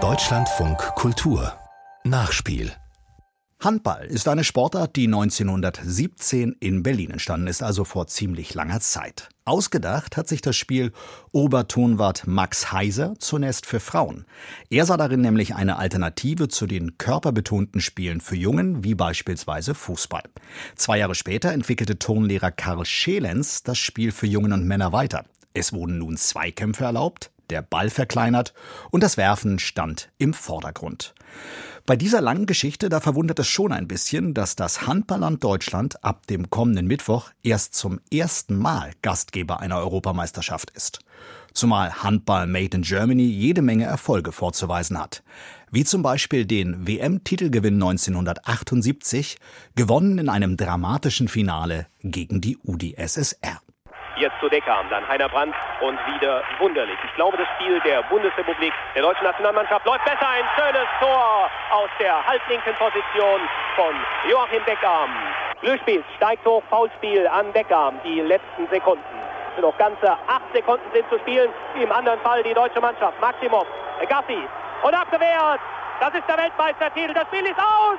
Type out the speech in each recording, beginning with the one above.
Deutschlandfunk Kultur Nachspiel Handball ist eine Sportart, die 1917 in Berlin entstanden ist, also vor ziemlich langer Zeit. Ausgedacht hat sich das Spiel Obertonwart Max Heiser zunächst für Frauen. Er sah darin nämlich eine Alternative zu den körperbetonten Spielen für Jungen, wie beispielsweise Fußball. Zwei Jahre später entwickelte Turnlehrer Karl Schelenz das Spiel für Jungen und Männer weiter. Es wurden nun Zweikämpfe erlaubt, der Ball verkleinert und das Werfen stand im Vordergrund. Bei dieser langen Geschichte, da verwundert es schon ein bisschen, dass das Handballland Deutschland ab dem kommenden Mittwoch erst zum ersten Mal Gastgeber einer Europameisterschaft ist. Zumal Handball Made in Germany jede Menge Erfolge vorzuweisen hat. Wie zum Beispiel den WM-Titelgewinn 1978, gewonnen in einem dramatischen Finale gegen die UdSSR. Jetzt zu Deckam, dann Heiner Brandt und wieder Wunderlich. Ich glaube, das Spiel der Bundesrepublik, der deutschen Nationalmannschaft läuft besser. Ein schönes Tor aus der halblinken Position von Joachim Deckarm. Glücksspiel steigt hoch, Foulspiel an Deckarm, die letzten Sekunden. Noch ganze acht Sekunden sind zu spielen. Im anderen Fall die deutsche Mannschaft. Maximov, Gassi und abgewehrt. Das ist der Weltmeistertitel. Das Spiel ist aus.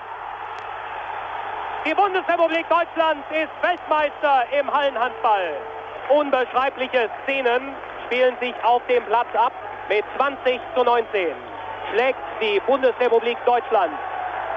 Die Bundesrepublik Deutschland ist Weltmeister im Hallenhandball. Unbeschreibliche Szenen spielen sich auf dem Platz ab. Mit 20 zu 19 schlägt die Bundesrepublik Deutschland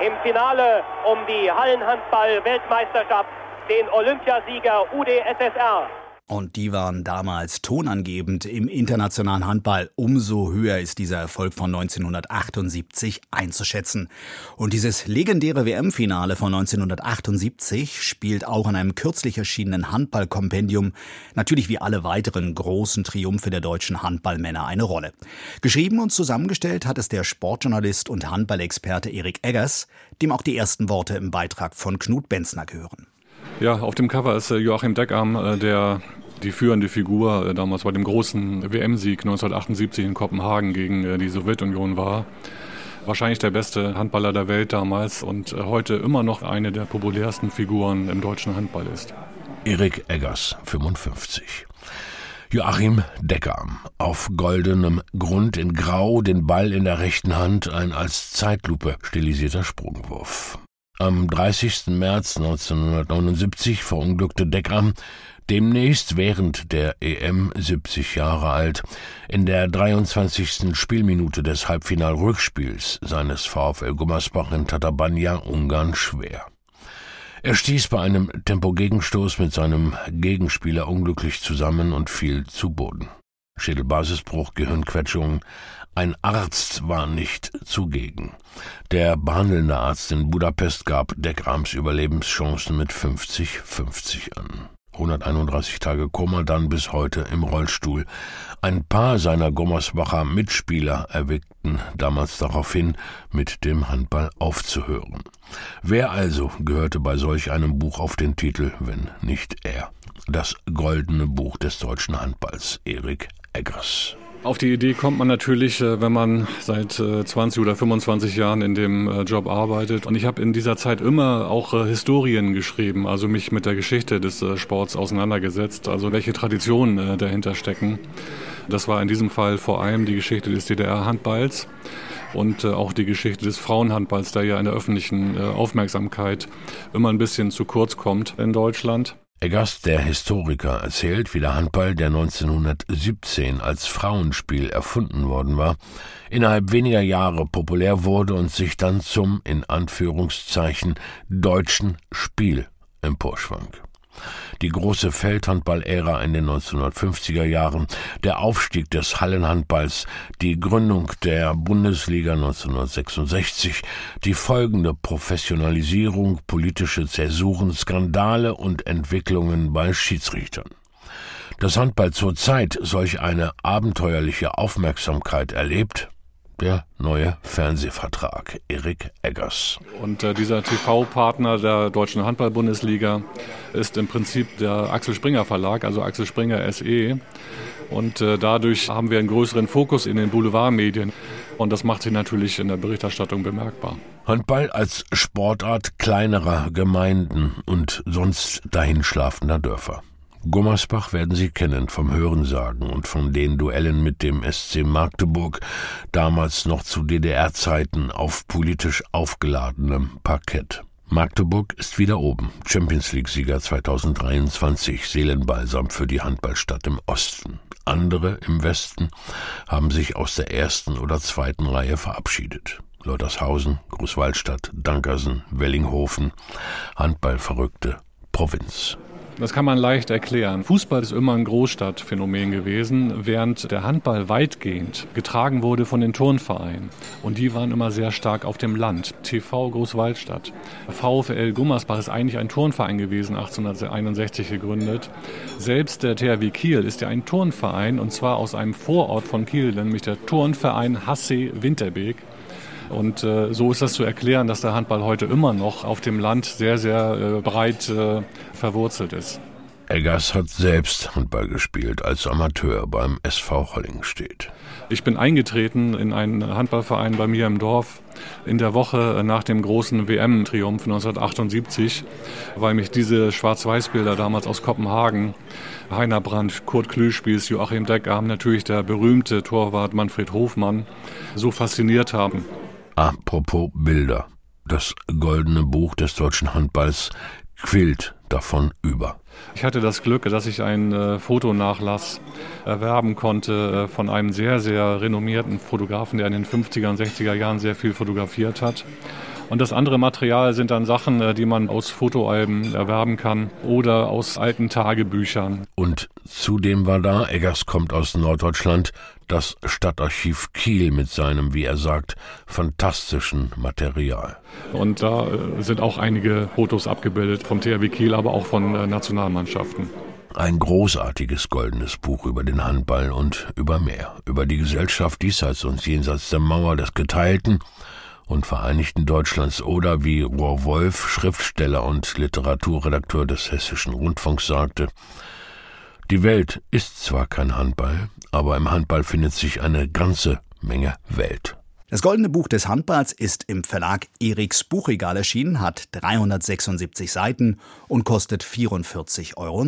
im Finale um die Hallenhandball-Weltmeisterschaft den Olympiasieger UdSSR. Und die waren damals tonangebend im internationalen Handball. Umso höher ist dieser Erfolg von 1978 einzuschätzen. Und dieses legendäre WM-Finale von 1978 spielt auch in einem kürzlich erschienenen Handballkompendium natürlich wie alle weiteren großen Triumphe der deutschen Handballmänner eine Rolle. Geschrieben und zusammengestellt hat es der Sportjournalist und Handballexperte Erik Eggers, dem auch die ersten Worte im Beitrag von Knut Benzner gehören. Ja, auf dem Cover ist äh, Joachim Deckarm, äh, der die führende Figur äh, damals bei dem großen WM-Sieg 1978 in Kopenhagen gegen äh, die Sowjetunion war. Wahrscheinlich der beste Handballer der Welt damals und äh, heute immer noch eine der populärsten Figuren im deutschen Handball ist. Erik Eggers, 55. Joachim Decker, auf goldenem Grund in Grau, den Ball in der rechten Hand, ein als Zeitlupe stilisierter Sprungwurf. Am 30. März 1979 verunglückte Decker demnächst während der EM 70 Jahre alt, in der 23. Spielminute des Halbfinal-Rückspiels seines VfL Gummersbach in Tatabanya, Ungarn, schwer. Er stieß bei einem Tempogegenstoß mit seinem Gegenspieler unglücklich zusammen und fiel zu Boden. Schädelbasisbruch, Gehirnquetschung. Ein Arzt war nicht zugegen. Der behandelnde Arzt in Budapest gab Deckrams Überlebenschancen mit 50-50 an. 131 Tage Koma, dann bis heute im Rollstuhl. Ein paar seiner Gommersbacher Mitspieler erweckten damals darauf hin, mit dem Handball aufzuhören. Wer also gehörte bei solch einem Buch auf den Titel, wenn nicht er? Das goldene Buch des deutschen Handballs, Erik Eggers. Auf die Idee kommt man natürlich, äh, wenn man seit 20 äh, oder 25 Jahren in dem äh, Job arbeitet. Und ich habe in dieser Zeit immer auch Historien geschrieben, also mich mit der Geschichte des Sports auseinandergesetzt, also welche Traditionen dahinter stecken. Das war in diesem Fall vor allem die Geschichte des DDR-Handballs und auch die Geschichte des Frauenhandballs, der ja in der öffentlichen Aufmerksamkeit immer ein bisschen zu kurz kommt in Deutschland. Eggers, der Historiker, erzählt, wie der Handball, der 1917 als Frauenspiel erfunden worden war, innerhalb weniger Jahre populär wurde und sich dann zum, in Anführungszeichen, deutschen Spiel emporschwang die große Feldhandball-Ära in den 1950er Jahren, der Aufstieg des Hallenhandballs, die Gründung der Bundesliga 1966, die folgende Professionalisierung, politische Zäsuren, Skandale und Entwicklungen bei Schiedsrichtern. Dass Handball zurzeit solch eine abenteuerliche Aufmerksamkeit erlebt, der neue Fernsehvertrag. Erik Eggers. Und äh, dieser TV-Partner der Deutschen Handball-Bundesliga ist im Prinzip der Axel Springer Verlag, also Axel Springer SE. Und äh, dadurch haben wir einen größeren Fokus in den Boulevardmedien. Und das macht sich natürlich in der Berichterstattung bemerkbar. Handball als Sportart kleinerer Gemeinden und sonst dahinschlafender Dörfer. Gummersbach werden Sie kennen vom Hörensagen und von den Duellen mit dem SC Magdeburg, damals noch zu DDR-Zeiten auf politisch aufgeladenem Parkett. Magdeburg ist wieder oben, Champions League-Sieger 2023, Seelenbalsam für die Handballstadt im Osten. Andere im Westen haben sich aus der ersten oder zweiten Reihe verabschiedet. Leutershausen, Großwaldstadt, Dankersen, Wellinghofen, Handballverrückte, Provinz. Das kann man leicht erklären. Fußball ist immer ein Großstadtphänomen gewesen, während der Handball weitgehend getragen wurde von den Turnvereinen. Und die waren immer sehr stark auf dem Land. TV Großwaldstadt. VfL Gummersbach ist eigentlich ein Turnverein gewesen, 1861 gegründet. Selbst der THW Kiel ist ja ein Turnverein und zwar aus einem Vorort von Kiel, nämlich der Turnverein Hasse Winterbeek. Und äh, so ist das zu erklären, dass der Handball heute immer noch auf dem Land sehr, sehr äh, breit äh, verwurzelt ist. Eggers hat selbst Handball gespielt als Amateur beim SV Hollingstedt. Ich bin eingetreten in einen Handballverein bei mir im Dorf in der Woche nach dem großen WM-Triumph 1978, weil mich diese Schwarz-Weiß-Bilder damals aus Kopenhagen, Heiner Brandt, Kurt Klüspies, Joachim Deckam, natürlich der berühmte Torwart Manfred Hofmann, so fasziniert haben. Apropos Bilder. Das goldene Buch des deutschen Handballs quillt davon über. Ich hatte das Glück, dass ich einen äh, Fotonachlass erwerben konnte äh, von einem sehr, sehr renommierten Fotografen, der in den 50er und 60er Jahren sehr viel fotografiert hat. Und das andere Material sind dann Sachen, äh, die man aus Fotoalben erwerben kann oder aus alten Tagebüchern. Und zudem war da, Eggers kommt aus Norddeutschland, das Stadtarchiv Kiel mit seinem, wie er sagt, fantastischen Material. Und da äh, sind auch einige Fotos abgebildet vom THW Kiel, aber auch von äh, Nationalmannschaften. Ein großartiges goldenes Buch über den Handball und über mehr, über die Gesellschaft diesseits und jenseits der Mauer des Geteilten und Vereinigten Deutschlands oder wie Rohr Wolf, Schriftsteller und Literaturredakteur des Hessischen Rundfunks sagte, die Welt ist zwar kein Handball, aber im Handball findet sich eine ganze Menge Welt. Das Goldene Buch des Handballs ist im Verlag Eriks Buchregal erschienen, hat 376 Seiten und kostet 44,90 Euro.